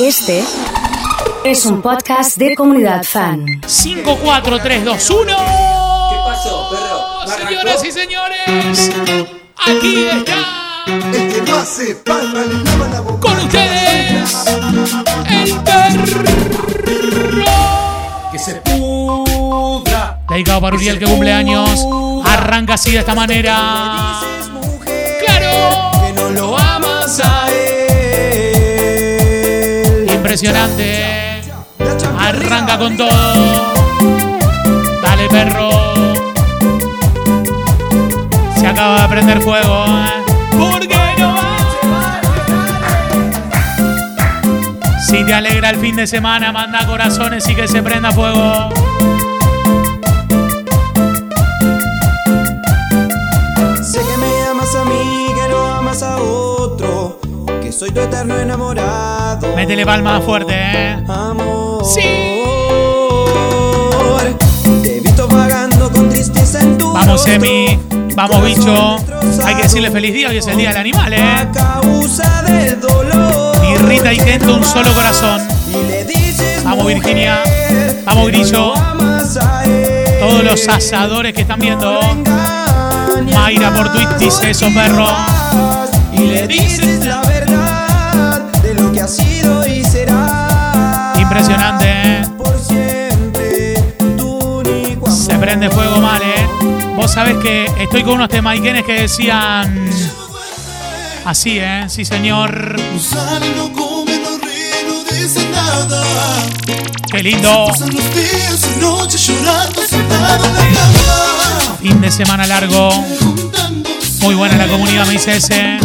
Este es un podcast de comunidad fan. 5, 4, 3, 2, 1. ¿Qué pasó, perro? Señoras y señores, aquí está El que no hace palma le lava la boca. con ustedes el perro. Que se pudra. Dedicado para Uriel que cumple años. Arranca así de esta manera. Arranca con todo. Dale, perro. Se acaba de prender fuego. ¿eh? ¿Por qué no Si te alegra el fin de semana, manda corazones y que se prenda fuego. Sé que me amas a mí, que no amas a otro. Que soy tu eterno enamorado. Métele palmas fuerte, ¿eh? Amor. Sí. Te he visto vagando con tristeza en tu Vamos. Emi. Vamos, bicho. Hay que decirle feliz día, hoy es el día del animal, ¿eh? A causa del dolor. Y Rita un solo corazón. Y le dices, Vamos, Virginia. Vamos, Grillo. Todos los asadores que están viendo. Mayra por Twitch dice eso, perro. Y le dices la Impresionante, ¿eh? Se prende fuego mal, ¿eh? Vos sabés que estoy con unos temaiquenes que decían... Así, ¿eh? Sí, señor. Qué lindo. Fin de semana largo. Muy buena la comunidad, me dice ese.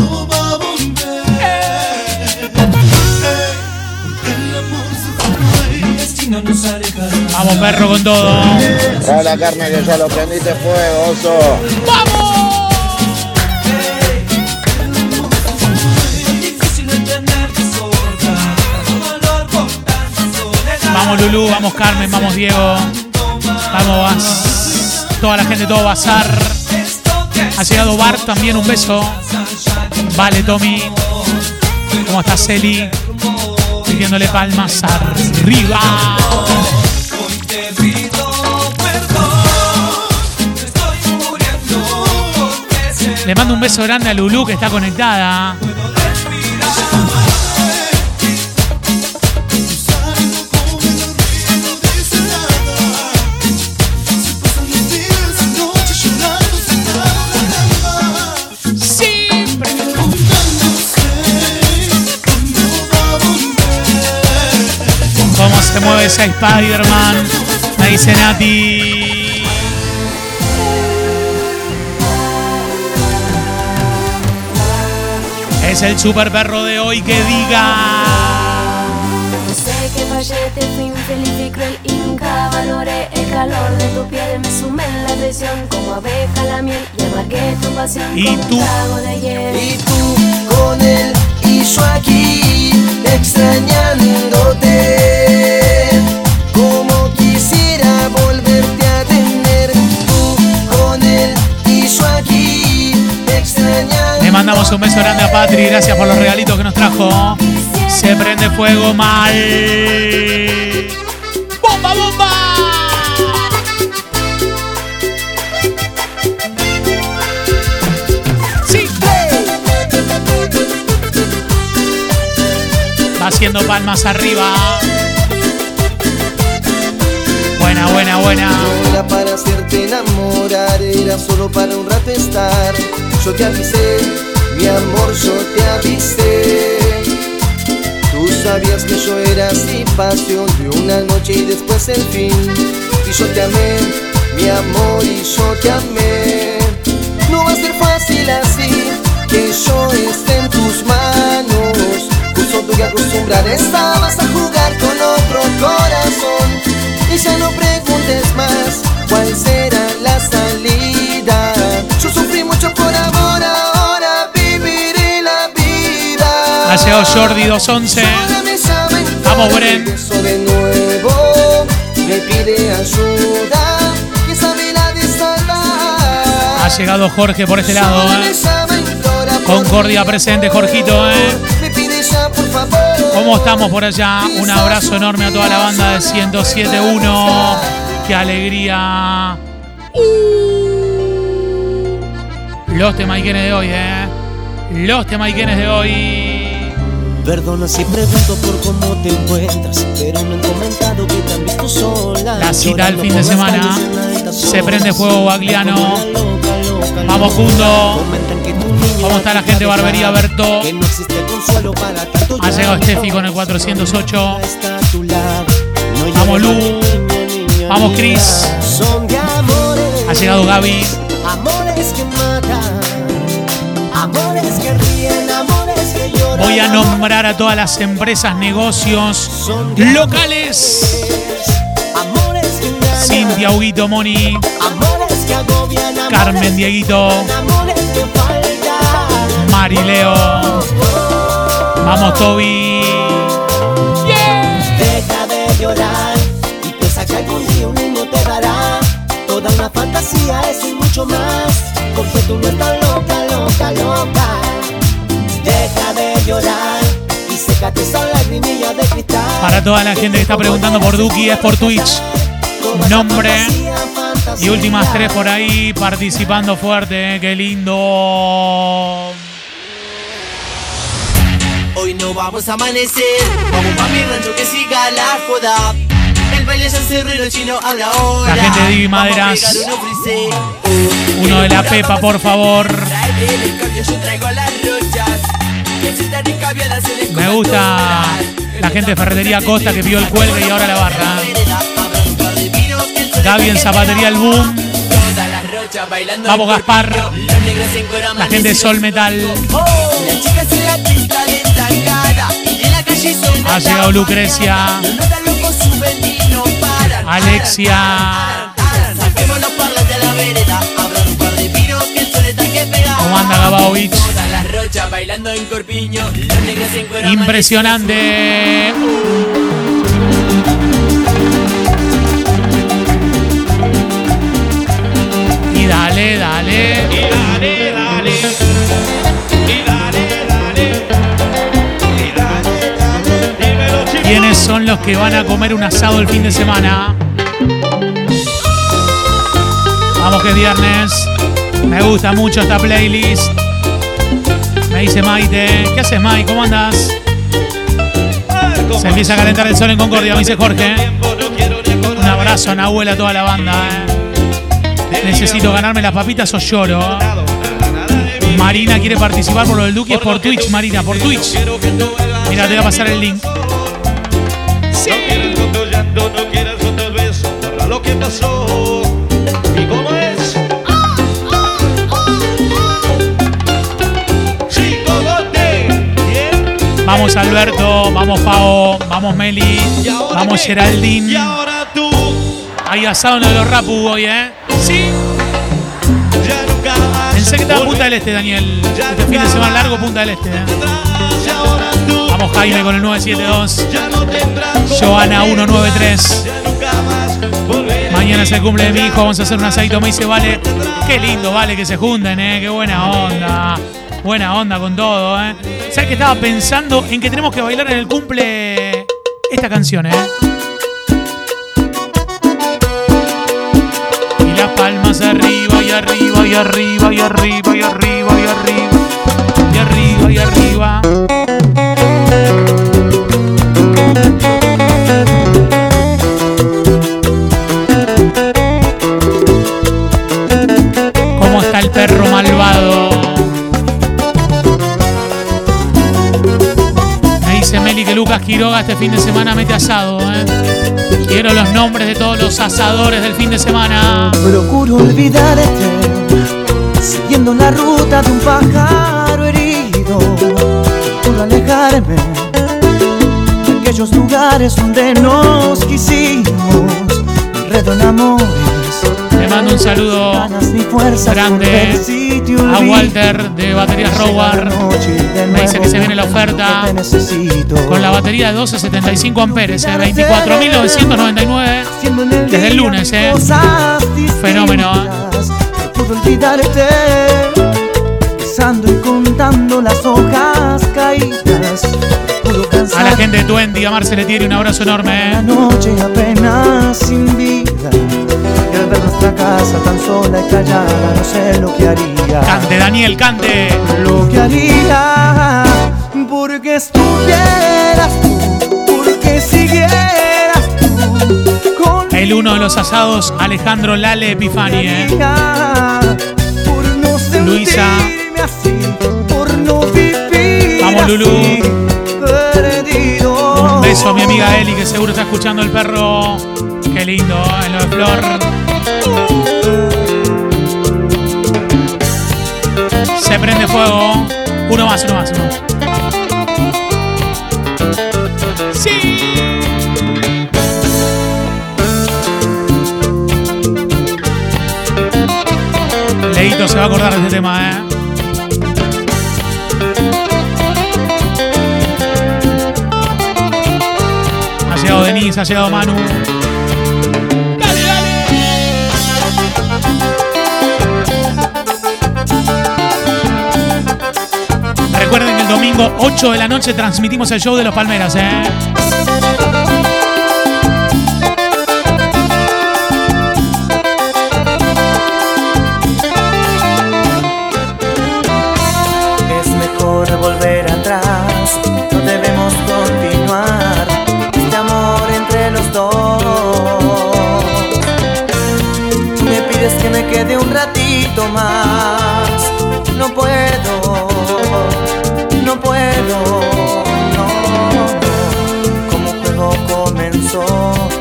Vamos, perro, con todo. Trae la carne que ya lo prendiste fuego, oso. ¡Vamos! Vamos, Lulú, vamos, Carmen, vamos, Diego. Vamos, Bas. Toda la gente, todo bazar. Ha llegado Bart también, un beso. Vale, Tommy. ¿Cómo está Celi? Pidiéndole palmas arriba. Le mando un beso grande a Lulú que está conectada. ¿Cómo se mueve ese Spider-Man? Me dice Nati. Es el super perro de hoy que diga. Sé que fallé, te fui infeliz y cruel y nunca valoré el calor de tu piel. Me sumé en la traición como abeja la miel y amargué tu pasión ¿Y como tú? un trago de hiel. Y tú con él y yo aquí extrañándote. Un beso grande a Patri. Gracias por los regalitos que nos trajo. Se prende fuego mal. ¡Bomba, bomba! Sí. Va haciendo palmas arriba. Buena, buena, buena. Era para hacerte enamorar, era solo para un rato estar. Yo te avisé, mi amor, yo te avisé. Tú sabías que yo era así, pasión de una noche y después el fin. Y yo te amé, mi amor, y yo te amé. No va a ser fácil así, que yo esté en tus manos. Justo tú que acostumbrar estabas a jugar con otro corazón. Y ya no preguntes más cuál será Ha llegado Jordi 211. Ahora me llama y Vamos, Bren. empezó de nuevo. Me pide ayuda, que sabe la de salvar. Ha llegado Jorge por este lado. ¿eh? Concordia presente. Jorgito, ¿eh? ¿Cómo estamos por allá? Un abrazo enorme a toda la banda de 1071. ¡Qué alegría! Los temaiquenes de hoy, ¿eh? Los temaiquenes de hoy. Perdona si pregunto por cómo te encuentras, pero me han comentado que te han visto sola. La cita del llorando fin de semana. Se prende fuego Bagliano. Vamos, niño ¿Cómo está la gente de Barbería Berto? Ha llegado. Steffi con el 408. Está a tu lado. No Vamos, Lu. Vamos. Cris. Ha llegado Gaby. Voy a nombrar a todas las empresas, negocios locales. Cintia, Huguito, Moni, Carmen, Dieguito, que amores que faltan. Mari, Leo. Vamos, Toby. Deja de llorar y piensa que algún día un niño te dará toda una fantasía, eso y mucho más. Porque tú no estás loca, loca, loca. Deja de llorar y sécate esa lagrimilla de cristal. Para toda la gente que está preguntando por Duki, es por Twitch. Nombre. Y últimas tres por ahí participando fuerte. ¿eh? Qué lindo. Hoy no vamos a amanecer, vamos pa' mi rancho que siga la joda. El baile ya cerró y el chino habla ahora. La gente de Divi Maderas. uno de la Pepa, por favor. Trae el cambio, yo traigo las rochas. Me gusta la gente de Ferretería Costa que vio el cuelgue y ahora la barra. Gaby en Zapatería El Boom. Vamos, Gaspar. La gente de Sol Metal. Ha llegado Lucrecia. Alexia. ¿Cómo anda Gabovich? Bailando en corpiño. Los negros en cuero Impresionante. Y dale, dale. ¿Quiénes son los que van a comer un asado el fin de semana? Vamos que es viernes. Me gusta mucho esta playlist. Dice Maite. ¿Qué haces, Mike? ¿Cómo andas? Se empieza a calentar el sol en Concordia, me dice Jorge. Un abrazo a Nahuel a toda la banda. eh. Necesito ganarme las papitas o lloro. Marina quiere participar por lo del Duque. Es por Twitch, Marina, por Twitch. Mira, te voy a pasar el link. Sí. No quieras con tu llanto, no quieras con tus besos, borra lo que pasó. Vamos Alberto, vamos Pao, vamos Meli, ¿Y ahora vamos? Geraldine. Y ahora tú, Hay asado en los Rapu hoy, ¿eh? Sí. ya nunca más. Pensé que estaba Punta del Este, Daniel. Este fin de semana largo, Punta del Este. ¿eh? Vamos Jaime con el 972. ya no tendrás Joana compañía. 193. Ya nunca más volverás. Mañana es el cumple de mi hijo, vamos a hacer un asadito. Me dice, vale, qué lindo, vale, que se junten, ¿eh? Qué buena onda. Buena onda con todo, ¿eh? ¿Sabes que estaba pensando en que tenemos que bailar en el cumple esta canción, ¿eh? Y las palmas arriba y arriba y arriba y arriba y arriba fin de semana mete asado, ¿eh? Quiero los nombres de todos los asadores del fin de semana. Procuro olvidarte, siguiendo la ruta de un pájaro herido. Por alejarme de aquellos lugares donde nos quisimos. Enredo en amores, Le mando un saludo grande a. Walter de Baterías la Robar Me dice que se viene la oferta con la batería de 1275 amperes, ¿eh? 24.999. Haciendo en el Desde el lunes, ¿eh? Fenómeno, ¿eh? Caídas la gente de Twenty, a Marce le tiene un abrazo enorme. La ¿eh? vida Y al ver nuestra casa tan sola y callada No sé lo que haría Cante, Daniel, cante. Lo que haría Porque estuvieras tú Porque siguieras tú Con El uno de los asados, Alejandro Lale Epifani. ¿eh? Por no Luisa. así Por no vivir Vamos, así, Perdido Un beso a mi amiga Eli, que seguro está escuchando el perro. Lindo, en lo de Flor. Se prende fuego. Uno más, uno más, uno más. Sí. Leito se va a acordar de este tema, ¿eh? Ha llegado Denise, ha llegado Manu. El domingo 8 de la noche transmitimos el show de los Palmeras, ¿eh?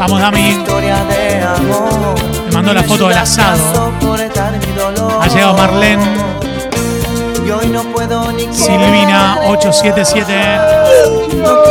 Vamos, Dami. Me mandó la foto del asado. Ha llegado Marlene. Silvina 877.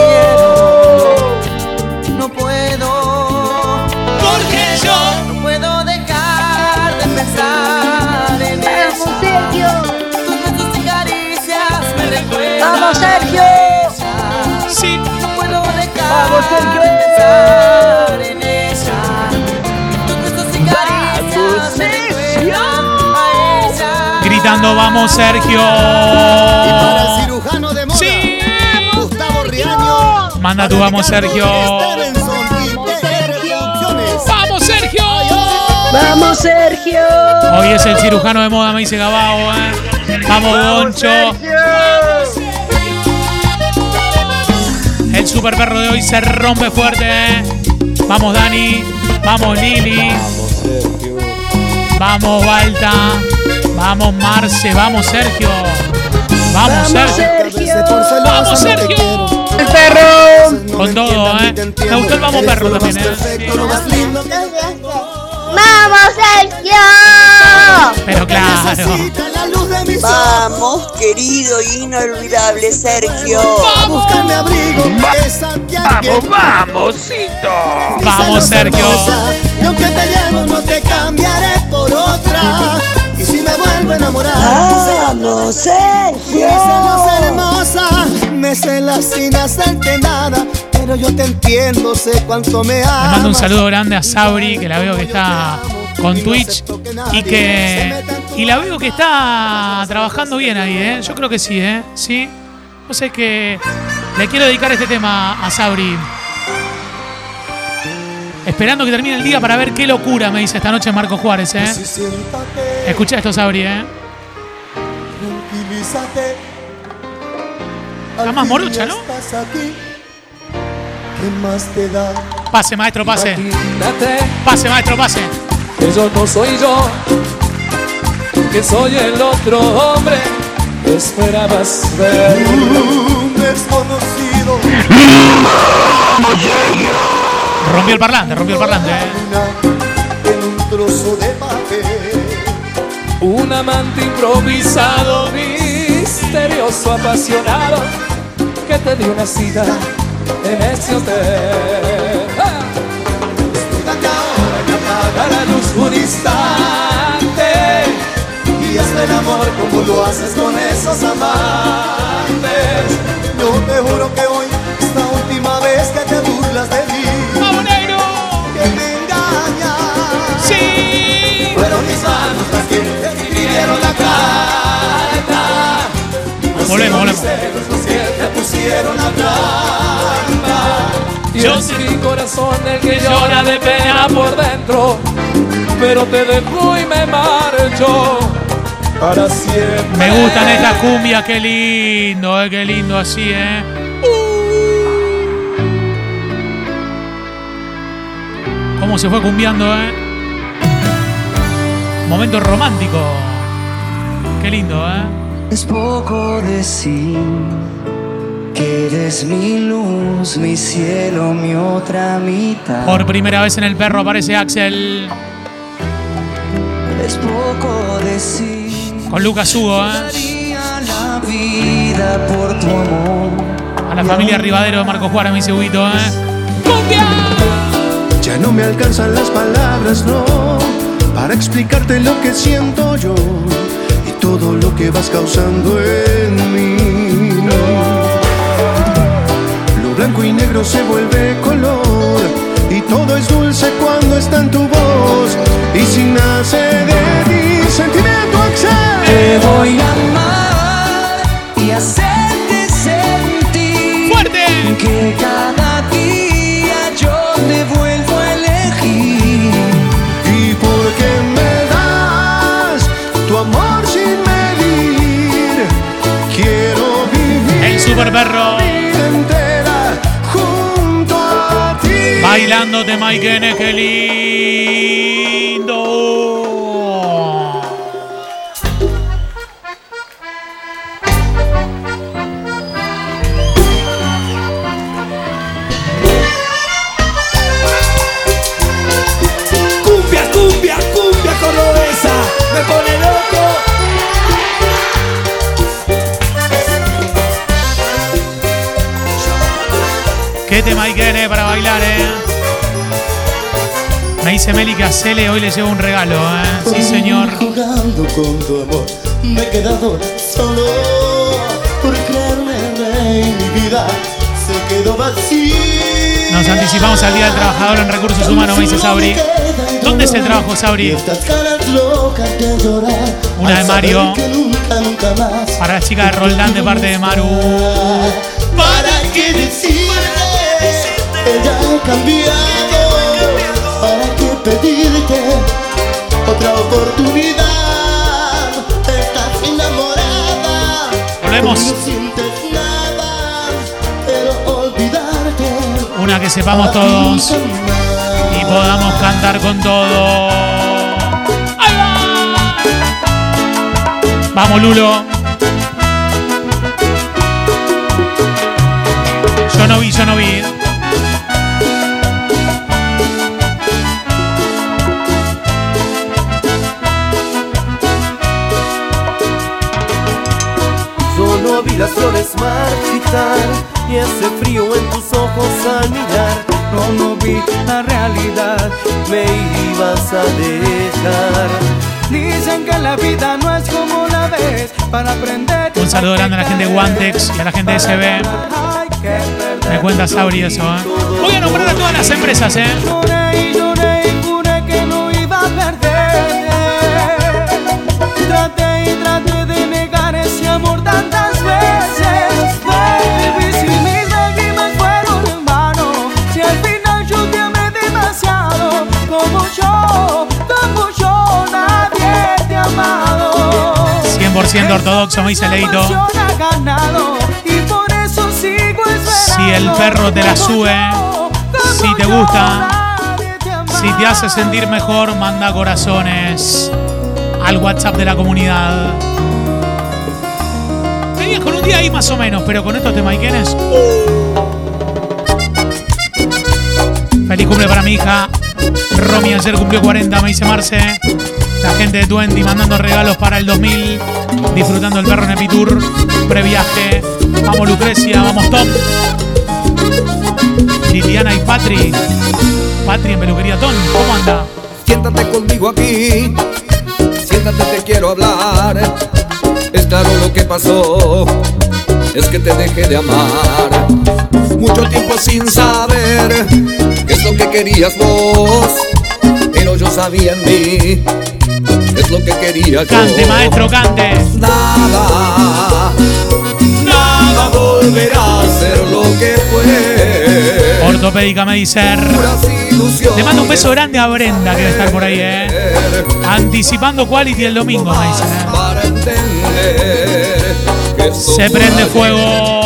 Gritando, vamos, Sergio. Para el cirujano de moda, Sí. Gustavo Riaño. Manda tú, vamos, Sergio. Y. ¡Vamos, Sergio! Vamos, Sergio. Hoy es el cirujano de moda, me dice Gabao, ¿eh? Vamos, Goncho. El super perro de hoy se rompe fuerte, ¿eh? Vamos, Dani. Vamos, Lili. Vamos, Balta. Vamos, Marce. Vamos, Sergio. Vamos, Sergio. Vamos, Sergio. El perro. Con todo, ¿eh? Me gustó el vamos perro también, ¿eh? Vamos, Sergio. Pero claro. Vamos, querido e inolvidable Sergio. Buscarme abrigo de Santiago. Vamos, Sergio. Y aunque te llevo, no te cambiaré por otra. Me vuelvo a enamorar, Vamos, me Sergio. celas hermosa, me celas sin hacerte nada. Pero yo te entiendo, sé cuánto me Le amas. mando un saludo grande a Sabri, que la veo que está con Twitch y que y la veo que está trabajando bien ahí, ¿eh? Yo creo que sí, ¿eh? Sí. No sé que le quiero dedicar este tema a Sabri. Esperando que termine el día para ver qué locura me dice esta noche Marco Juárez, ¿eh? Escucha esto, Sabri, ¿eh? tranquilízate. Está más ya ¿no? Pase, maestro, pase. Pase, maestro, pase. que yo no soy yo, que soy el otro hombre esperabas ver. Un desconocido. Rompió el parlante, rompió el parlante, en un trozo de papel. Un amante improvisado, misterioso, apasionado, que te dio una cita en ese hotel. Apaga la luz un instante y hazme el amor como lo haces con esos amantes. Yo te juro que hoy es la última vez que te burlas de mí. La carta. Los que te pusieron. Y Yo es sé- mi corazón el que llora de pena por dentro. Pero te dejo y me marcho para siempre. Me gustan estas cumbias, qué lindo, eh, qué lindo así, eh. Cómo se fue cumbiando, eh. Momento romántico. Qué lindo, eh. Es poco decir que eres mi luz, mi cielo, mi otra mitad. Por primera vez en el perro aparece Axel Es poco decir con Lucas Hugo, eh. daría la vida por tu amor. A la familia Rivadero de Marco Juárez, me dice Huguito, eh. Ya no me alcanzan las palabras, no, para explicarte lo que siento yo todo lo que vas causando en mí. Lo blanco y negro se vuelve color y todo es dulce cuando está en tu voz y si nace de ti sentimiento Te Axel. voy a amar Bailándote, Maikene, qué lindo. Cumbia, cumbia, cumbia cordobesa, me pone loco. ¿Qué te Maikene para bailar, eh? Dice Meli que a Cele hoy le llevo un regalo, eh. Sí, señor. Jugando con tu amor, me he quedado solo por creerme rey. Mi vida se quedó vacía. Nos anticipamos al Día del Trabajador en Recursos Humanos, me dice Sabri. ¿Dónde es el trabajo, llorar. Una de Mario. Para la chica de Roldán de parte de Maru. ¿Para qué decirle? Ella ha cambiado. ¿Para qué pedirte otra oportunidad? Estás enamorada. Volvemos. No sientes nada, pero olvidarte. Una que sepamos todos y podamos cantar con todo. ¡Ahí va! Vamos, Lulo. Yo no vi, yo no vi. Vi las flores marchitar y ese frío en tus ojos al mirar. No, no vi la realidad, me ibas a dejar. Dicen que la vida no es como la ves para aprender. Un saludo grande a la gente de Wantex y a la gente de SB. Me cuenta Sabri eso, ¿eh? Voy a nombrar a todas las empresas, ¿eh? 100% ortodoxo, me dice Leito. Si el perro te la sube, si te gusta, si te hace sentir mejor, manda corazones al WhatsApp de la comunidad. Venías con un día ahí más o menos, pero con estos temaiquenes. Feliz cumple para mi hija. Romy ayer cumplió 40, me dice Marce. La gente de Twenty mandando regalos para el 2000. Disfrutando el perro en Epitur. Previaje. Vamos Lucrecia, vamos Tom. Liliana y Patri. Patri en peluquería Ton. ¿Cómo anda? Siéntate conmigo aquí, siéntate, te quiero hablar. Es claro lo que pasó, es que te dejé de amar. Mucho tiempo sin saber qué es lo que querías vos, pero yo sabía en mí, es lo que quería yo. Cante, maestro, cante. Nada, nada volverá a ser lo que fue. Ortopédica Medicer. Le mando un beso grande a Brenda que debe estar por ahí, ¿eh? Anticipando Quality el domingo, me dicen, ¿eh? Se prende fuego.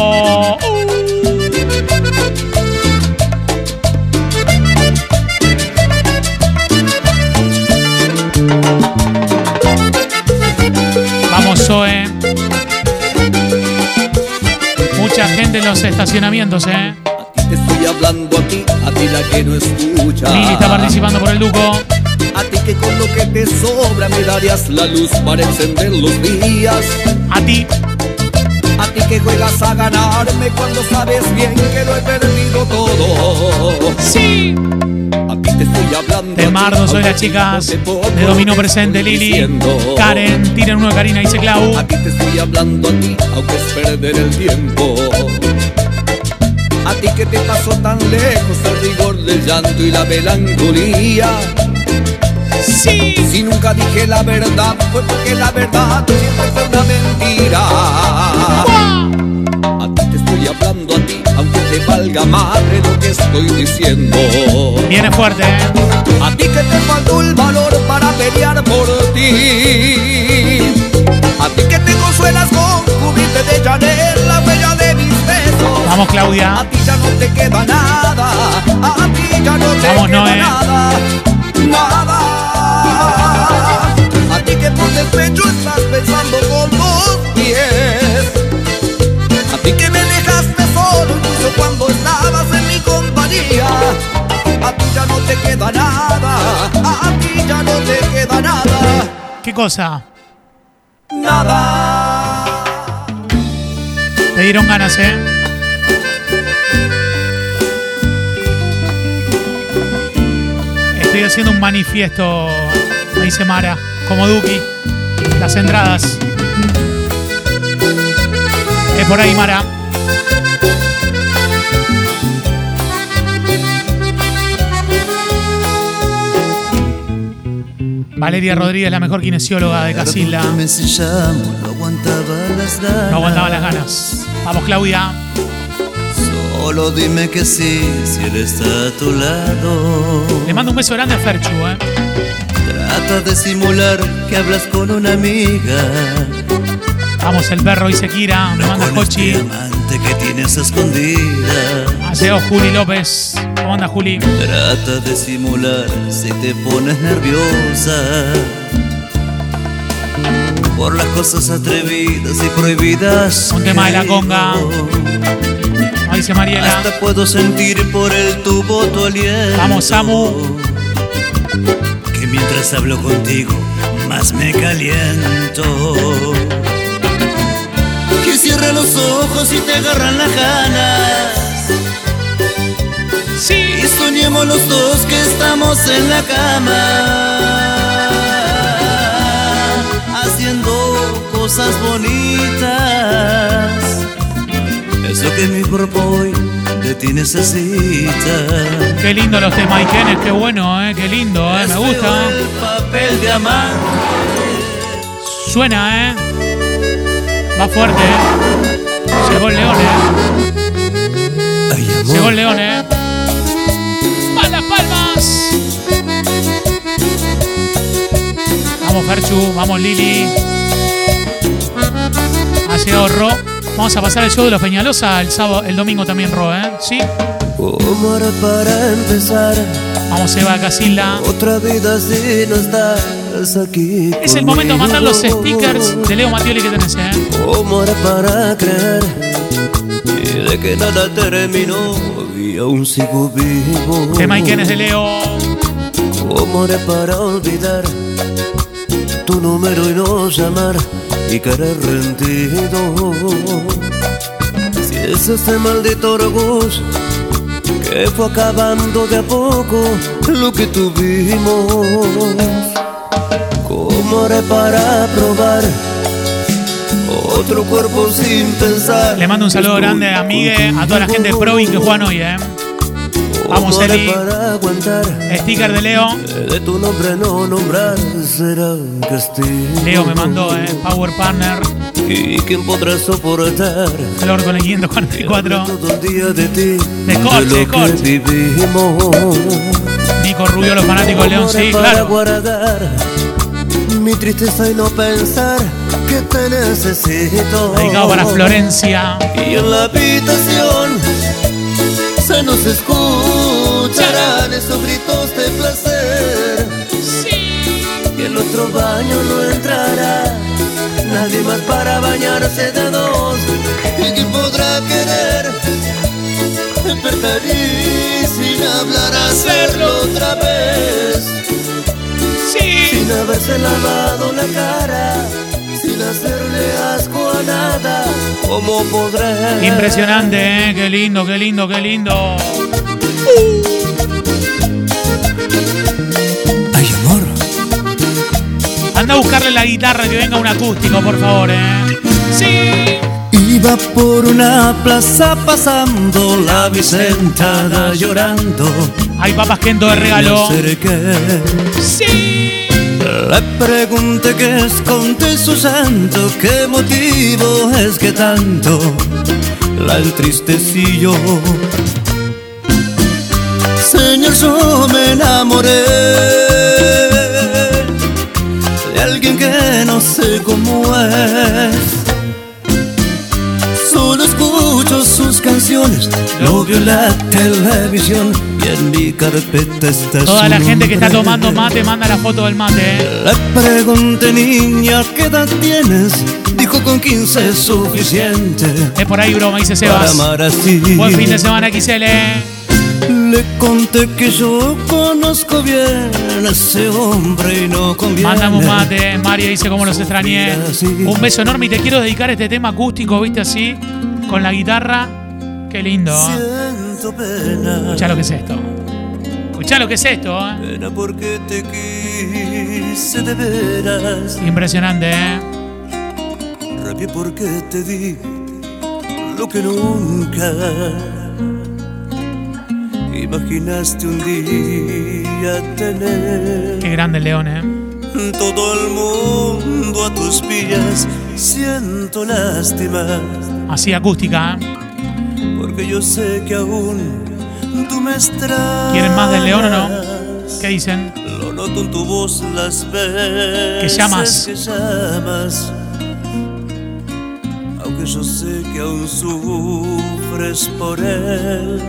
Mucha gente en los estacionamientos, ¿eh? Te estoy hablando a ti, a ti la que no escucha. Lili está participando por el Duco. A ti que con lo que te sobra me darías la luz para encender los días. A ti. A ti que juegas a ganarme cuando sabes bien que lo he perdido todo. Sí. Te estoy hablando. De Mardo, soy las chicas. De Dominó Presente, Lili. Karen, tiren uno de Karina, dice Clau. A ti te estoy hablando a ti, aunque es perder el tiempo. A ti que te pasó tan lejos el rigor del llanto y la melancolía. Sí. Si nunca dije la verdad, fue porque la verdad siempre fue una mentira. Aunque te valga madre lo que estoy diciendo. Viene fuerte, ¿eh? A ti que te faltó el valor para pelear por ti. A ti que te consuelas con cubrirte de Chanel la huella de mis besos. Vamos, Claudia. A ti ya no te queda nada. A ti ya no te Vamos, queda Noé. nada. Nada. A ti ya no te queda nada. A ti ya no te queda nada. ¿Qué cosa? Nada. Te dieron ganas, ¿eh? Estoy haciendo un manifiesto, me dice Mara, como Duki. Las entradas. Es por ahí, Mara. Valeria Rodríguez, la mejor kinesióloga de Casilda. Me sellamos, no aguantaba las ganas. No aguantaba las ganas. Vamos, Claudia. Solo dime que sí, si él está a tu lado. Le mando un beso grande a Ferchu, ¿eh? Trata de simular que hablas con una amiga. Vamos, el perro y Sekira. Me manda Cochi. Amante que tienes escondida. Aseo Juli López. ¿Cómo anda, Juli? Trata de simular si te pones nerviosa. Por las cosas atrevidas y prohibidas. Un tema de la conga. Ahí dice Mariela. Hasta puedo sentir por el tubo tu aliento. Vamos, Samu. Que mientras hablo contigo, más me caliento. Que cierre los ojos y te agarran las ganas. Sí. Y soñemos los dos que estamos en la cama. Haciendo cosas bonitas. Es lo que mi cuerpo hoy de ti necesita. Qué lindo los temas Ikenes, qué bueno, ¿eh? Qué lindo, ¿eh? Me gusta. El papel de amante. Suena, ¿eh? Va fuerte, ¿eh? Llegó el león, ¿eh? Llegó el león, ¿eh? ¡A las palmas! Vamos, Ferchu, vamos, Lili. Ha llegado Ro. Vamos a pasar el show de los Peñalosa el sábado, el domingo también, Ro, ¿eh? ¿Sí? ¿Cómo hará para empezar? Vamos, Eva Casilda. Otra vida si no aquí. Es el momento de mandar los stickers de Leo Matioli que tenés, ¿eh? ¿Cómo hará para creer? Y de que nada terminó y aún sigo vivo. Tema Ikenes de Leo. ¿Cómo haré para olvidar tu número y no llamar y querer rendido? Si es ese maldito orgullo que fue acabando de a poco lo que tuvimos. ¿Cómo haré para probar otro cuerpo sin pensar? Le mando un saludo grande a Migue, a toda la gente de Provin que juegan hoy, ¿eh? Vamos, ¿Cómo haré Eli. Sticker de Leo. De tu nombre no nombrar será castigo. Leo me mandó, ¿eh? Power Partner. ¿Y quién podrá soportar? Flor con el 544. Todo el día de ti, Descorche, de vivimos. Nico Rubio, los fanáticos de León, sí, claro. Mi tristeza y no pensar que te necesito. Dedicado para Florencia. Y en la habitación se nos escucharán esos gritos de placer. Y en nuestro baño no entrará nadie más para bañarse de dos. ¿Y quién podrá querer despertar y sin hablar hacerlo otra vez? Sin haberse lavado la cara, sin hacerle asco a nada. ¿Cómo podré? Impresionante, ¿eh? Qué lindo, qué lindo, qué lindo. Ay, amor. Anda a buscarle la guitarra que venga un acústico, por favor, ¿eh? Sí. Iba por una plaza pasando la Vicentada llorando. Hay papas Kento de Me regalo. acerqué. Sí. Le pregunté qué esconde su santo, qué motivo es que tanto la entristecí yo. Señor, yo me enamoré de alguien que no sé cómo es. En la televisión y en mi carpeta está Toda su la gente que está tomando mate manda la foto del mate, ¿eh? Le pregunté, niña, ¿qué edad tienes? Dijo con 15 es suficiente. Es por ahí, broma, dice Sebas. Buen fin de semana, XL. Le conté que yo conozco bien a ese hombre y no conviene. Mándame un mate. María dice cómo los extrañé. Un beso enorme y te quiero dedicar este tema acústico, ¿viste? Así, con la guitarra. Qué lindo. ¿eh? Siento pena. Escuchá lo que es esto. Escuchá lo que es esto, ¿eh? Pena porque te quise de veras. Impresionante, ¿eh? Rabia porque te di lo que nunca imaginaste un día tener. Qué grande el león, ¿eh? Todo el mundo a tus pies siento lástima Así acústica, ¿eh? Porque yo sé que aún tú me extrañas. ¿Quieren más del león o no? ¿Qué dicen? Lo noto en tu voz las veces Que llamas. que llamas. Aunque yo sé que aún sufres por él.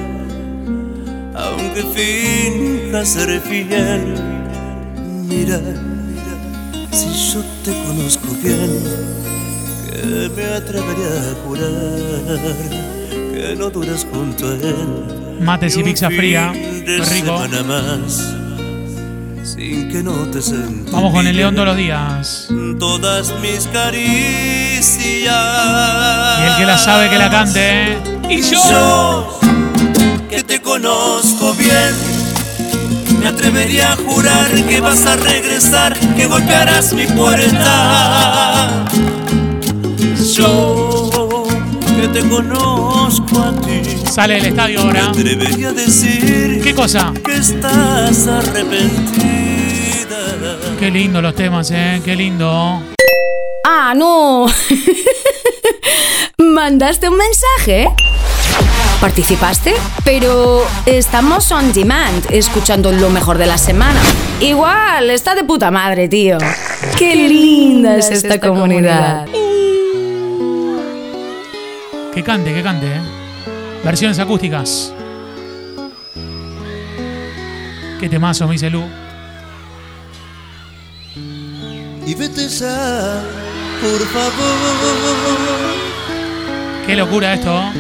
Aunque finjas ser fiel. Mira, si yo te conozco bien, que me atrevería a jurar que no duras junto a él. Mates y un pizza fría. rico. más, sin que no te Vamos con el león todos los días. Todas mis caricias. Y el que la sabe que la cante, ¿eh? Y yo. Yo, que te conozco bien. Me atrevería a jurar que vas a regresar, que golpearás mi puerta. Yo, que te conozco a ti. Sale del estadio ahora. Me atrevería a decir ¿Qué cosa? que estás arrepentida. Qué lindo los temas, ¿eh? Qué lindo. Ah, no. ¿Mandaste un mensaje? ¿Participaste? Pero estamos on demand, escuchando lo mejor de la semana. Igual, está de puta madre, tío. Qué linda es esta comunidad. Que cante, que cante, ¿eh? Versiones acústicas. Qué temazo, me dice Lu. Y vete ya, por favor. Qué locura esto.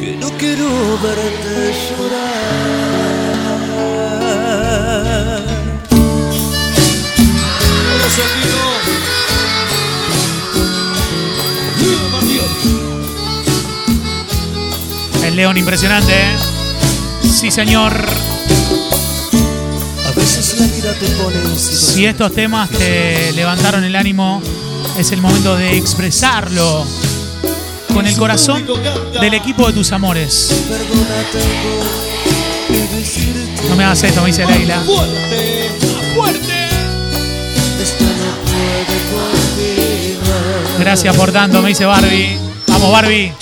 que no quiero verte llorar. León impresionante, ¿eh? Sí, señor. A veces la vida te pone Si estos temas te levantaron el ánimo, es el momento de expresarlo con el corazón del equipo de tus amores. No me hagas esto, me dice Leila. Fuerte, fuerte. Gracias por tanto, me dice Barbie. Vamos, Barbie.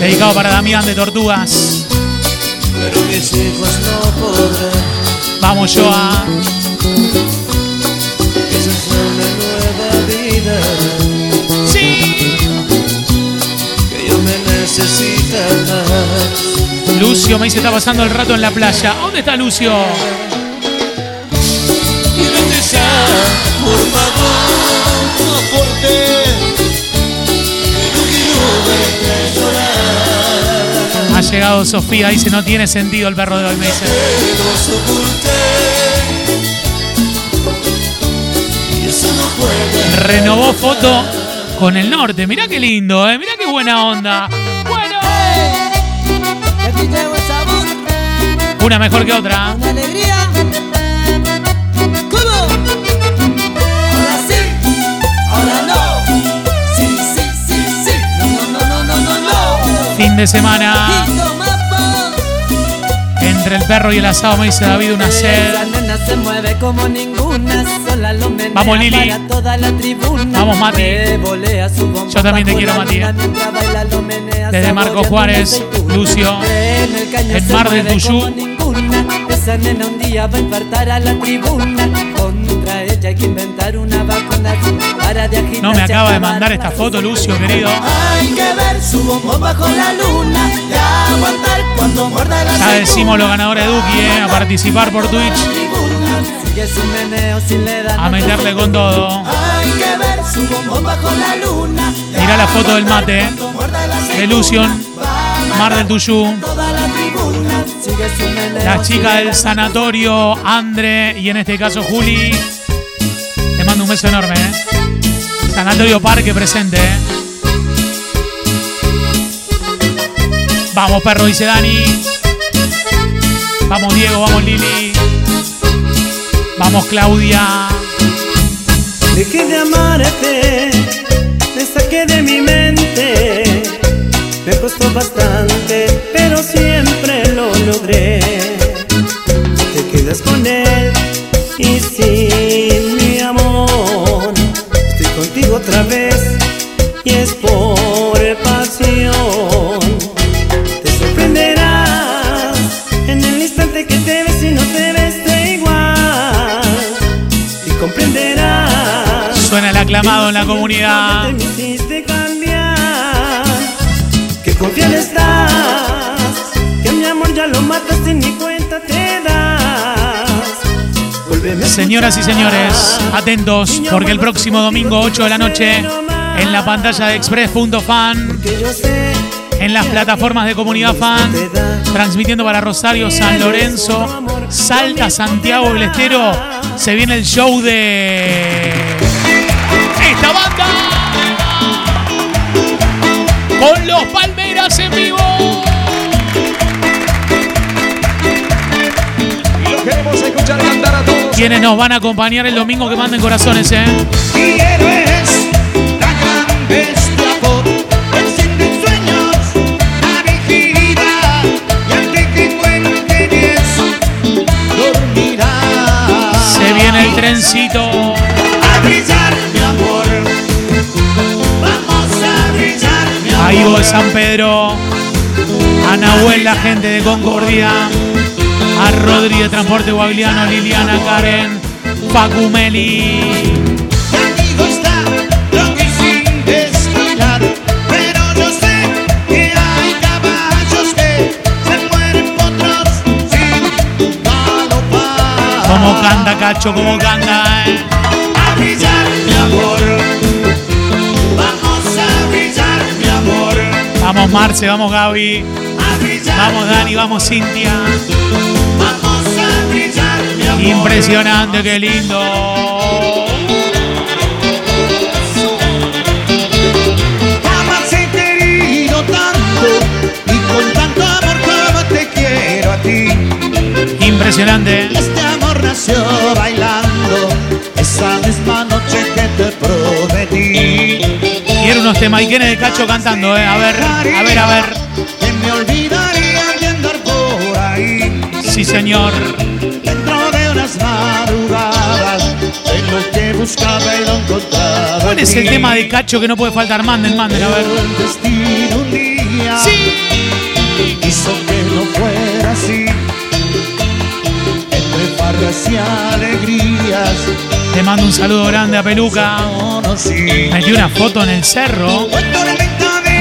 Dedicado para Damián de Tortugas. Pero mis hijos no podrán. Vamos, Joa. Esa es una nueva vida. Sí. Que yo me necesita más. Lucio me dice está pasando el rato en la playa. ¿Dónde está Lucio? Por llegado Sofía, dice no tiene sentido el perro de hoy, me dice. Renovó foto con el norte. Mirá qué lindo, eh. Mirá qué buena onda. Bueno. Una mejor que otra. alegría. ¿Cómo? Ahora sí, Entre el perro y el asado me dice David una sed. Esa nena se mueve como ninguna, sola lo menea Vamos, Lili. para toda la tribuna. Vamos, Mati. Yo también te quiero, Mati, Desde Marco Juárez. Lucio. En el Mar del Tuyú. Esa nena un día va a infartar a la tribuna. Ella hay que inventar una vacuna para de agitarse No me acaba de mandar esta foto, Lucio, querido. Hay que ver su bombón bajo la luna y aguantar cuando muerda la Ya decimos los ganadores de Duki, eh, a participar por Twitch, a meterle con todo. Hay que ver su bombón bajo la luna. Mirá la foto del mate, eh, de Lucion, Mar del Tuyú. La chica del sanatorio, Andre, y en este caso Juli. Te un beso enorme, ¿eh? Sanatorio Parque presente, ¿eh? Vamos, perro, dice Dani. Vamos, Diego, vamos, Lili. Vamos, Claudia. Dejé de amarte, me saqué de mi mente. Me costó bastante, pero siempre lo logré. Te quedas con él y sin otra vez y es por pasión. Te sorprenderás en el instante que te ves y no te ves de igual. Y comprenderás. Suena el aclamado en la comunidad. que me hiciste cambiar. Que confiada estás. Que mi amor ya lo matas y ni cuenta Señoras y señores, atentos, porque el próximo domingo 8 de la noche, en la pantalla de express.fan, en las plataformas de comunidad fan, transmitiendo para Rosario, San Lorenzo, Salta, Santiago del Estero, se viene el show de esta banda con los Palmeras en vivo. Lo queremos escuchar. Quienes nos van a acompañar el domingo que manden corazones, ¿eh? Se viene el trencito. A brillar, mi amor, vamos a brillar, mi amor. Ahí vos San Pedro, a Nahuel, la gente de Concordia, de Transporte Guagliano, Liliana, Karen, Facu Meli. Conmigo está lo que sin desfilar, pero yo sé que hay caballos que se mueren potros sin galopar. Como canta Cacho, como canta, eh. A brillar, mi amor. Vamos a brillar, mi amor. Vamos Marce, vamos Gaby, A brillar, vamos Dani, vamos Cintia. Impresionante, qué lindo. Jamás he querido tanto y con tanto amor como te quiero a ti. Impresionante. Este amor nació bailando esa misma noche que te prometí. Quiero unos temaiquenes de Cacho cantando, eh. A ver, a ver, a ver. Que me olvidaría de andar por ahí. Sí, señor. Que buscar es el tema de Cacho que no puede faltar? Manden, manden, a ver. El destino un día Sí. hizo que no fuera así. Entre farras y alegrías Le mando un saludo grande a Peluca. Metí una foto en el cerro.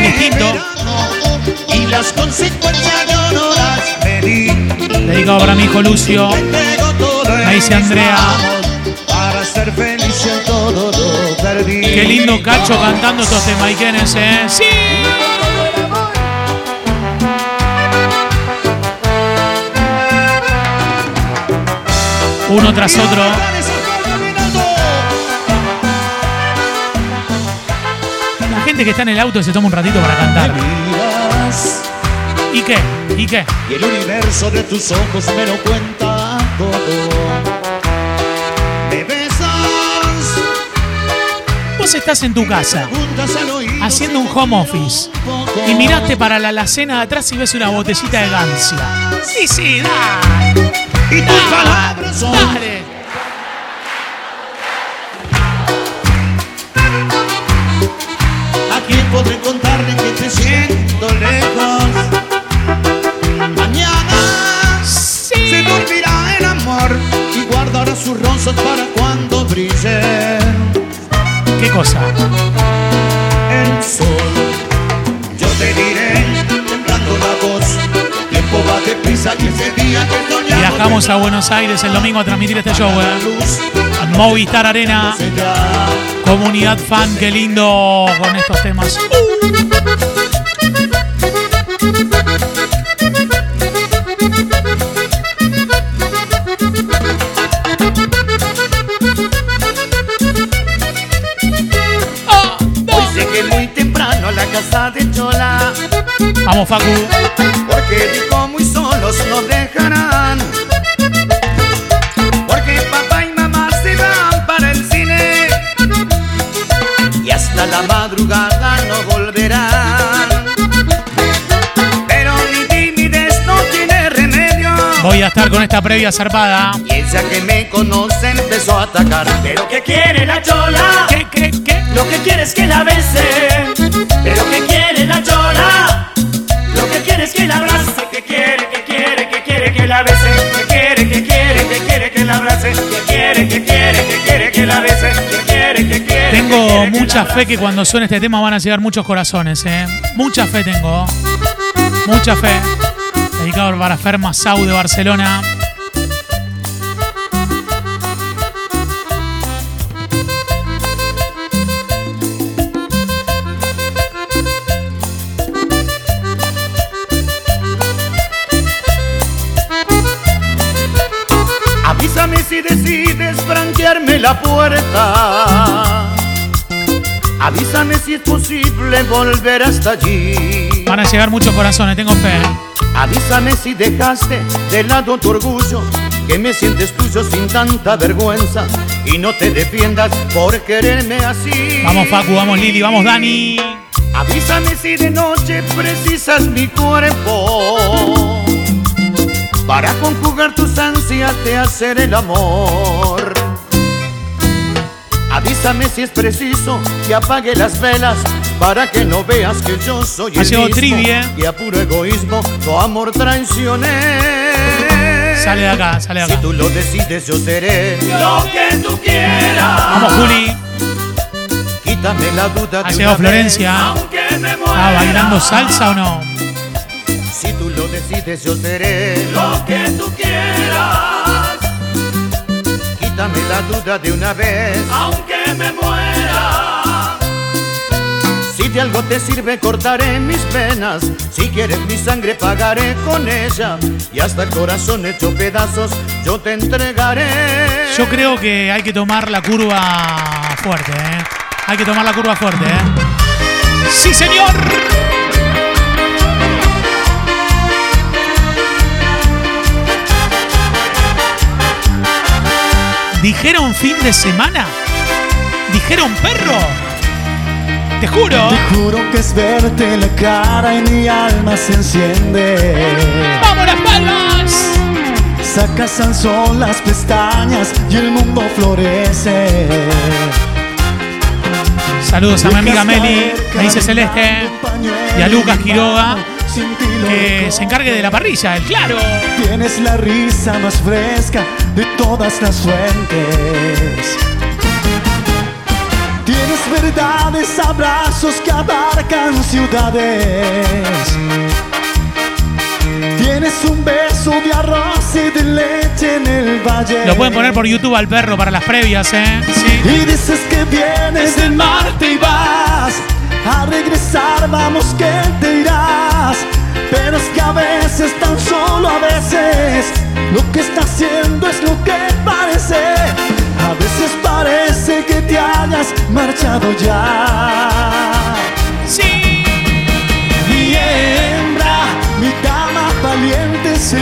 Distinto. y las consecuencias yo no las medí. Dedicado para mi hijo Lucio. Me dice Andrea. Para ser feliz en todo lo perdí. Qué lindo Cacho cantando estos temaiquenes, ¿eh? ¡Sí! Uno tras otro. La gente que está en el auto se toma un ratito para cantar. ¿Y qué? ¿Y qué? Y el universo de tus ojos me lo cuenta todo. Vos estás en tu casa haciendo un home office y miraste para la alacena de atrás y ves una botellita de gancia. Sí, sí, dale. Y tus palabras son Dale. ¿A quién podré contarle que te siento lejos? Mañana se dormirá el amor y guardará sus rosas para cuando brille ¿Qué cosa? el sol. Yo te diré, temblando la voz, el tiempo va deprisa y ese día que soñamos Viajamos a Buenos Aires el domingo a transmitir este show, ¿eh? Movistar Arena. Comunidad fan, qué lindo con estos temas. Vamos, Facu. Porque dijo muy solos nos dejarán. Porque papá y mamá se van para el cine. Y hasta la madrugada no volverán. Pero mi timidez no tiene remedio. Voy a estar con esta previa zarpada. Y ella que me conoce empezó a atacar. Pero que quiere la chola. ¿Qué, qué, qué? Lo que quiere es que la bese. Que quiere que la bese. Que quiere, que quiere. Tengo mucha fe que cuando suene este tema van a llegar muchos corazones, ¿eh? Mucha fe tengo. Mucha fe. Dedicado para Ferma Sau de Barcelona. La puerta. Avísame si es posible volver hasta allí. Van a llegar muchos corazones, tengo fe. Avísame si dejaste de lado tu orgullo, que me sientes tuyo sin tanta vergüenza y no te defiendas por quererme así. Vamos, Facu, vamos, Lili, vamos, Dani. Avísame si de noche precisas mi cuerpo para conjugar tus ansias de hacer el amor. Avísame si es preciso que apague las velas para que no veas que yo soy Ha el mismo ¿eh? y a puro egoísmo tu amor traicioné. Sale de acá, sale de Si acá. tú lo decides yo seré lo que tú quieras. Vamos, Juli. Quítame la duda Ha vez, Florencia. aunque me ¿Está muera. bailando salsa o no? Si tú lo decides, yo seré lo que tú quieras. Quítame la duda de una vez, aunque me muera. Si de algo te sirve, cortaré mis penas. Si quieres mi sangre, pagaré con ella. Y hasta el corazón hecho pedazos, yo te entregaré. Yo creo que hay que tomar la curva fuerte, ¿eh? Hay que tomar la curva fuerte, ¿eh? ¡Sí, señor! ¿Dijeron fin de semana? ¿Dijeron perro? Te juro. Te juro que es verte la cara y mi alma se enciende. ¡Vamos las palmas! Sacas al sol las pestañas y el mundo florece. Saludos a mi amiga Meli, me dice Celeste, y a Lucas Quiroga, que se encargue de la parrilla, el claro. Tienes la risa más fresca de todas las fuentes. Tienes verdades, abrazos que abarcan ciudades. Tienes un beso de arroz y de leche en el valle. Lo pueden poner por YouTube al perro para las previas, ¿eh? Sí. Y dices que vienes del Marte y vas a regresar, vamos que te irás. Pero es que a veces, tan solo a veces, lo que está haciendo es lo que parece. A veces parece que te hayas marchado ya. Sí. Mi hembra, mi dama valiente se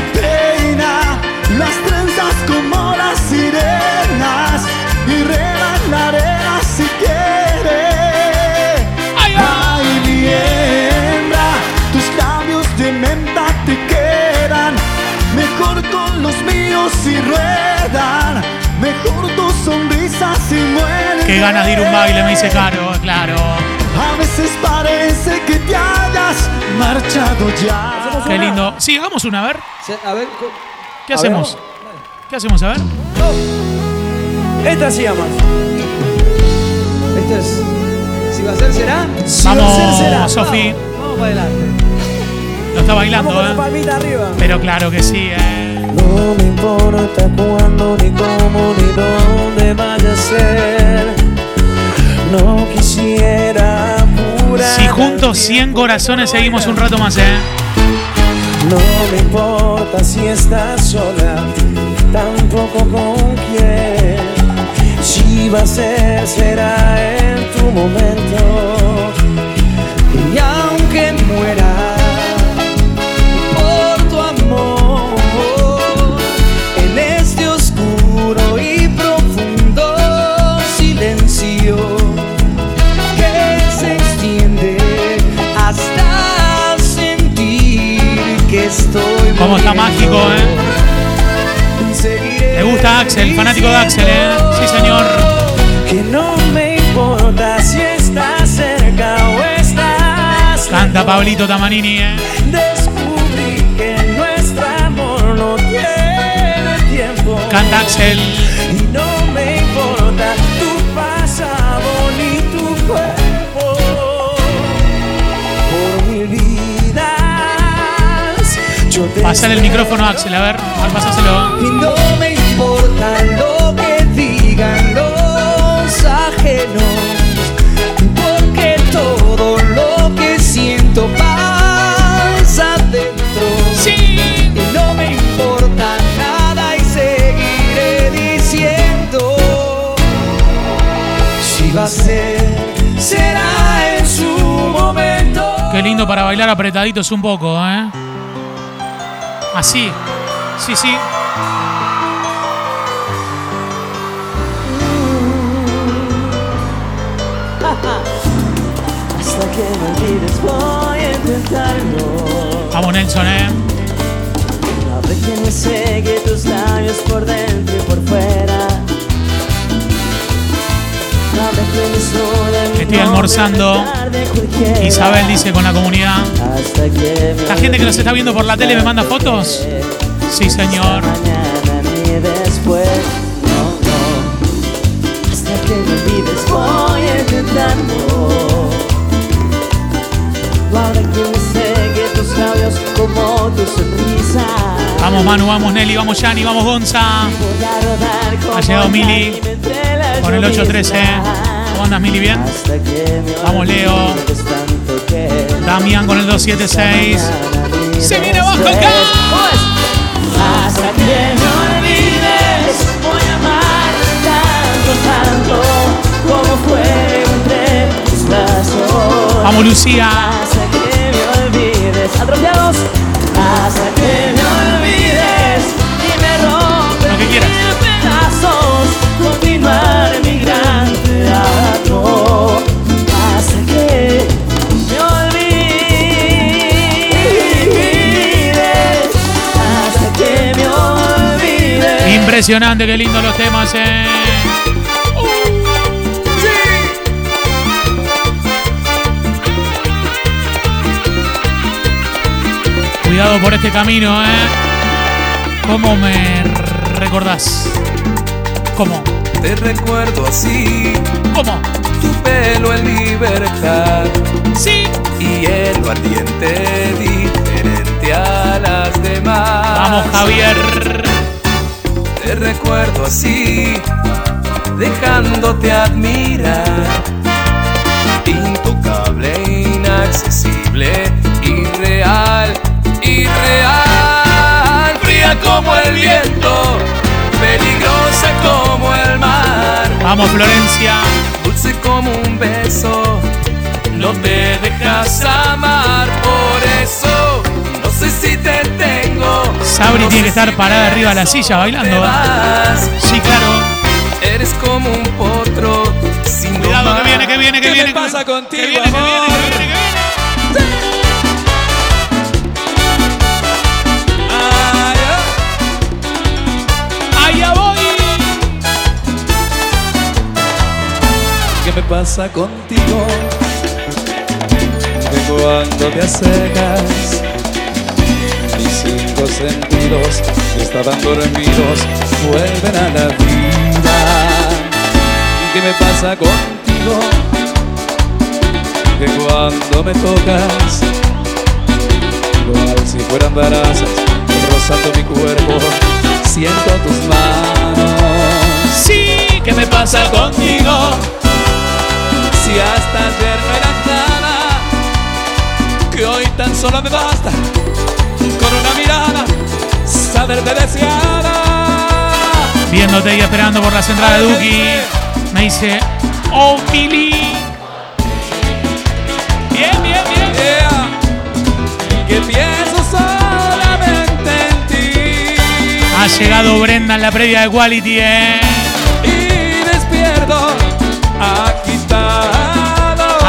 si ruedan, mejor tu sonrisa si muere. Qué ganas de ir a un baile, me dice Caro, claro. A veces parece que te hayas marchado ya. Qué lindo. Sí, hagamos una, a ver. A ver, ¿Qué A hacemos? ¿Qué hacemos? A ver. esta sí llama. Esta es. Si va a ser, será. Si va a ser, Vamos, será. Sofi. Vamos para adelante. Lo está bailando, Vamos con la ¿eh? palmita arriba. Pero claro que sí, ¿eh? No me importa cuándo, ni cómo, ni dónde vaya a ser. No quisiera apurar. Si juntos 100 corazones seguimos un rato más, ¿eh? No me importa si estás sola, tampoco con quién. Si va a ser, será en tu momento. Cómo está mágico, ¿eh? Me gusta Axel, fanático de Axel, ¿eh? Sí, señor. que no me importa si estás cerca o estás Canta Pablito Tamanini, ¿eh? Descubrí que nuestro amor no tiene tiempo. Canta Axel. Pasale el micrófono a Axel, a ver. A ver, pasáselo. y no me importa lo que digan los ajenos, porque todo lo que siento pasa dentro. Sí. Y no me importa nada y seguiré diciendo, si va a ser, será en su momento. Qué lindo para bailar apretaditos un poco, ¿eh? Así. Sí, sí. Hasta que me olvides voy a intentarlo. Vamos, Nelson, ¿eh? Sabe que me segue tus labios por dentro y por fuera. Estoy almorzando. Isabel dice con la comunidad. La gente que nos está viendo por la tele me manda fotos. Sí, señor. Vamos, Manu, vamos, Nelly, vamos, Yani, vamos, Gonza. Ha llegado Mili con el lluvia. 813. ¿Cómo andas, Mili? ¿Bien? Vamos, Leo. Damián con el 276. Se viene abajo acá. Hasta que me olvides, voy a amar tanto, tanto, como fuego entre tus brazos. Vamos, Lucía. Hasta que me olvides, atropellados. Hasta que me olvides y me rompes Lo que quieras mi gran hasta que me olvides, hasta que me olvides. Impresionante, qué lindo los temas, eh. Cuidado por este camino, ¿eh? ¿Cómo me recordás? ¿Cómo? Te recuerdo así. ¿Cómo? Tu pelo en libertad. Sí. Y el ardiente diferente a las demás. Vamos, Javier. Te recuerdo así, dejándote admirar. Intocable, inaccesible, irreal, irreal. Fría como el viento, peligrosa como el mar. Vamos, Florencia. Dulce como un beso, no te dejas amar. Por eso, no sé si te tengo. Sabri tiene que estar parada arriba de la silla bailando. vas. Sí, claro. Eres como un potro sin Cuidado, que viene, que viene, que ¿Qué viene. me pasa contigo, que viene, que amor? viene, que viene, que viene. ¿Qué me pasa contigo? Que cuando te acercas Mis cinco sentidos que estaban dormidos Vuelven a la vida ¿Qué me pasa contigo? Que cuando me tocas Cual si fueran brasas Rozando mi cuerpo Siento tus manos Sí, ¿Qué me pasa contigo? Si hasta ayer no era nada, que hoy tan solo me basta con una mirada saberte deseada. Viéndote y esperando por la central de Duki. Me dice, oh, Mili. Bien, bien, bien. Yeah. Que pienso solamente en ti Ha llegado Brenda en la previa de Quality, eh. y despierto.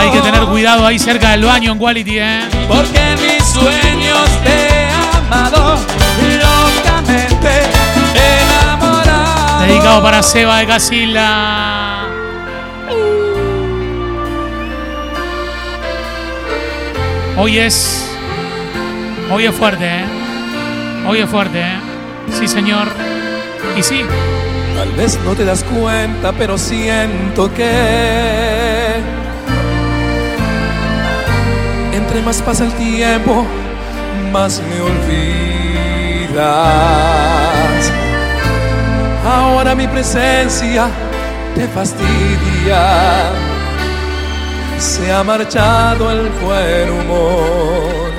Hay que tener cuidado ahí cerca del baño en Quality, eh. Porque en mis sueños te he amado locamente enamorado. Dedicado para Seba de Casilla. Hoy es. Hoy es fuerte, ¿eh? Hoy es fuerte, ¿eh? Sí, señor. Y sí, Tal vez no te das cuenta, pero siento que entre más pasa el tiempo, más me olvidas. Ahora mi presencia te fastidia. Se ha marchado el buen humor.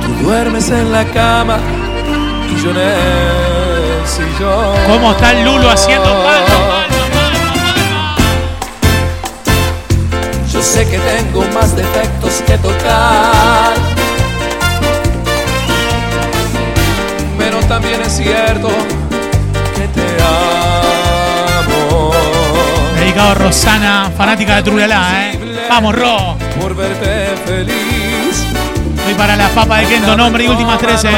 Tú duermes en la cama y yo en el sillón. ¿cómo está el Lulo haciendo palmas? Yo sé que tengo más defectos que tocar. Pero también es cierto que te amo. Dedicado a Rosana, fanática de Trulalá, ¿eh? Vamos, Ro. Por verte feliz. Voy para las papas de Kendo, nombre y últimas 13, ¿eh?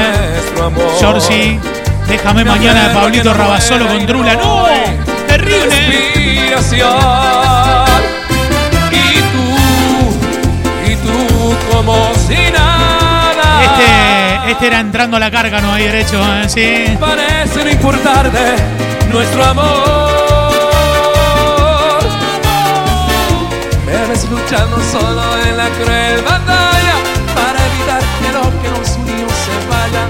Georgie, déjame mañana de Pablito Rabasolo con Trula. ¡No! ¡Terrible! Respiración. Como si nada. Este, este era entrando a la carga, no hay derecho, ¿eh? Sí. Parece no importarte nuestro amor. Me ves luchando solo en la cruel batalla para evitar que lo que nos unió se vaya.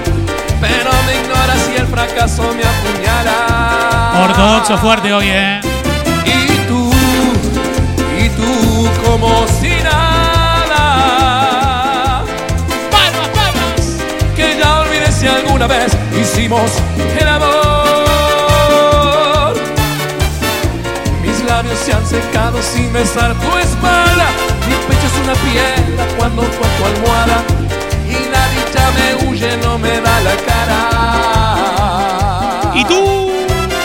Pero me ignoras y el fracaso me apuñala. Ortodoxo fuerte hoy, ¿eh? Y tú, y tú como si alguna vez hicimos el amor. Mis labios se han secado sin besar tu espalda. Mi pecho es una piedra cuando fue tu almohada. Y la dicha me huye, no me da la cara. ¿Y tú?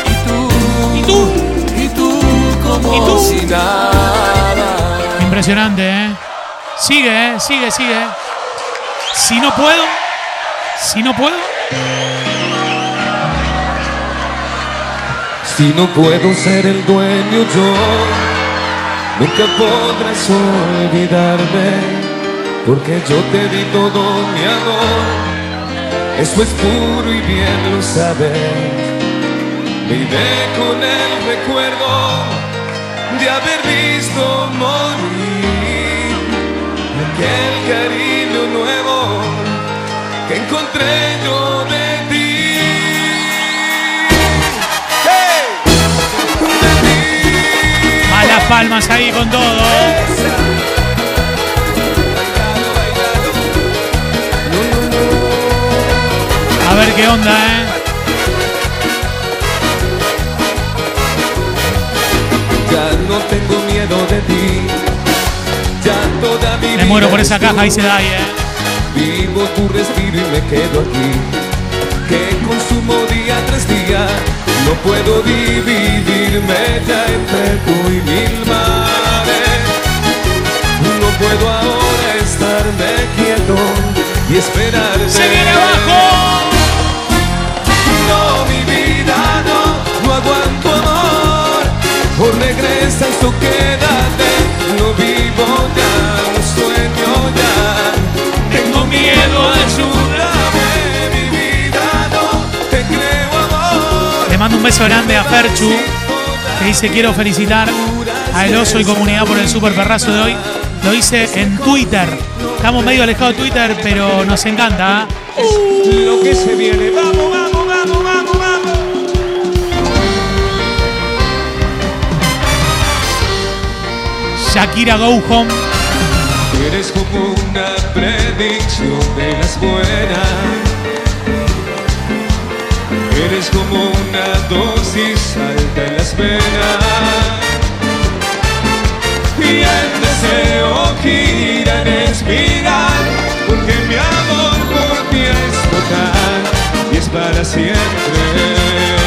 Y tú, ¿Y tú? y tú como ¿Y tú? si nada. Impresionante, ¿eh? Sigue, ¿eh? Sigue, sigue. Si no puedo, si no puedo, Si no puedo ser el dueño yo, nunca podrás olvidarme. porque yo te di todo mi amor. Eso es puro y bien lo sabes. Vive con el recuerdo de haber visto morir aquel cariño nuevo que encontré yo palmas ahí con todo. A ver qué onda, ¿eh? Ya no tengo miedo de ti. Ya toda mi Me muero por esa caja, dice tú. Dai, ¿eh? Vivo tu respiro y me quedo aquí. Que consumo día tras día. No puedo dividirme ya entre tú y mil mares. No puedo ahora estarme quieto y esperar. ¡Se viene abajo! Beso grande a Ferchu, que dice quiero felicitar a El Oso y comunidad por el super perrazo de hoy. Lo hice en Twitter. Estamos medio alejados de Twitter, pero nos encanta. ¿ah? Lo que se viene, vamos, vamos, vamos, vamos, vamos. Shakira Go Home. Eres como una predicción de las buenas. Eres como una dosis alta en las venas. Y el deseo gira en espiral. Porque mi amor por ti es total y es para siempre.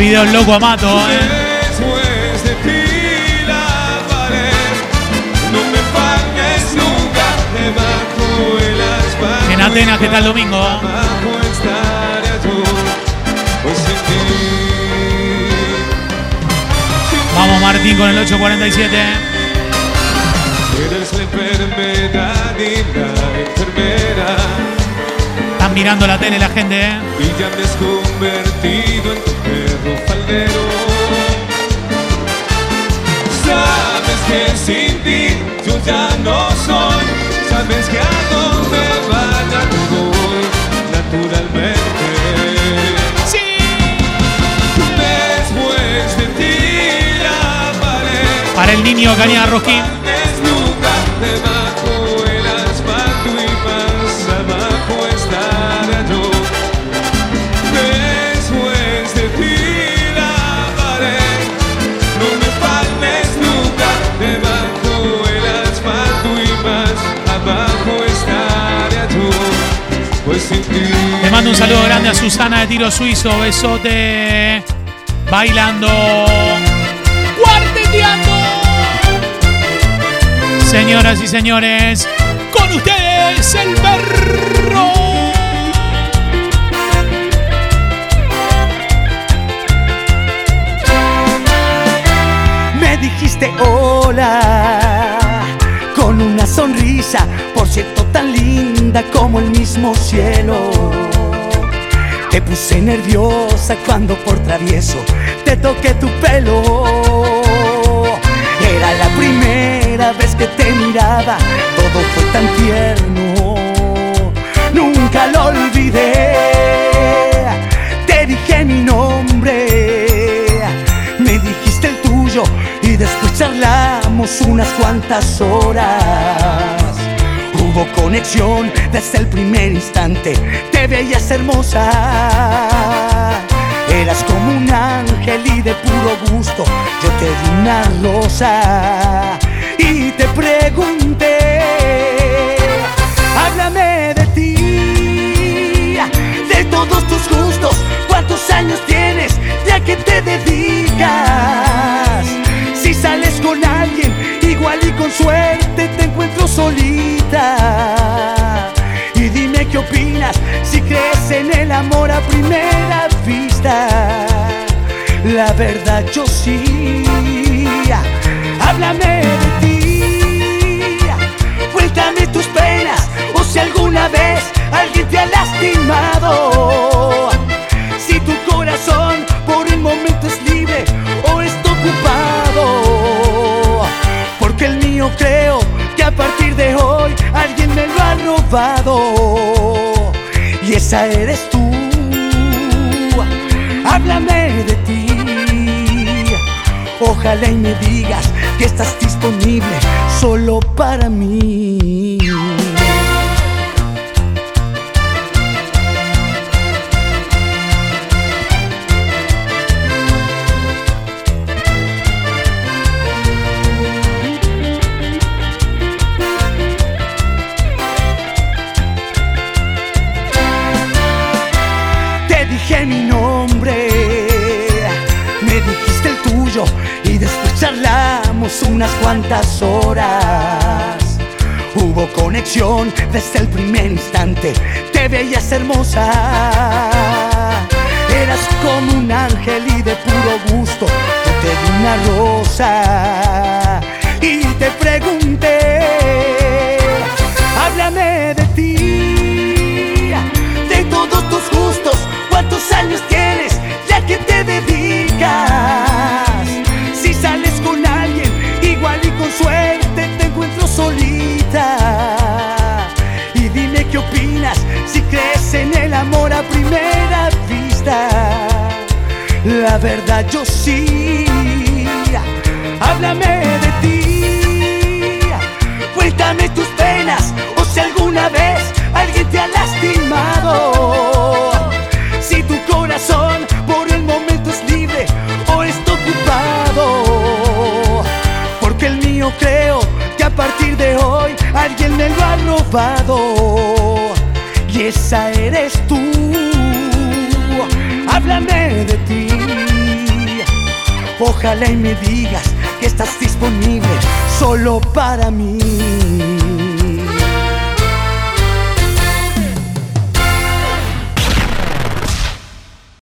Video loco Amato, ¿eh? Después de ti la pared, no me faltes nunca debajo el asfalto. En Atenas, que está el domingo. ¿eh? Abajo estaré tú, pues sin ti. Vamos Martín con el 847. Eres la enfermedad y la enfermera. Están mirando la tele la gente, ¿eh? Y ya me has convertido faldero. Sabes que sin ti yo ya no soy. Sabes que a donde vaya voy naturalmente. Sí. Después de ti la pared. Para el niño Cañada Rosquín. Le mando un saludo grande a Susana de Tiro Suizo. Besote. Bailando. Cuarteteando. Señoras y señores, con ustedes el perro. Me dijiste hola con una sonrisa, por cierto tan linda como el mismo cielo. Te puse nerviosa cuando por travieso te toqué tu pelo. Era la primera vez que te miraba, todo fue tan tierno. Nunca lo olvidé. Te dije mi nombre, me dijiste el tuyo y después charlamos unas cuantas horas. Conexión desde el primer instante, te veías hermosa. Eras como un ángel y de puro gusto yo te di una rosa y te pregunté, háblame de ti, de todos tus gustos, cuántos años tienes, ya que te dedicas. Si sales con alguien, igual y con suerte te encuentro solita. Y dime qué opinas si crees en el amor a primera vista. La verdad yo sí. Háblame de ti. Cuéntame tus penas o si alguna vez alguien te ha lastimado. Si tu corazón por el momento Y esa eres tú. Háblame de ti. Ojalá y me digas que estás disponible solo para mí. Desde el primer instante, te veías hermosa. Eras como un ángel y de puro gusto yo te di una rosa y te pregunté, háblame de ti, de todos tus gustos, cuántos años tienes, ya que te dedicas. Si sales con alguien, igual y con suerte te encuentro solita. Opinas, si crees en el amor a primera vista. La verdad yo sí. Háblame de ti. Cuéntame tus penas o si alguna vez alguien te ha lastimado. Si tu corazón por el momento es libre o está ocupado. Porque el mío creo que a partir de hoy alguien me lo ha robado. Esa eres tú. Háblame de ti. Ojalá y me digas que estás disponible solo para mí.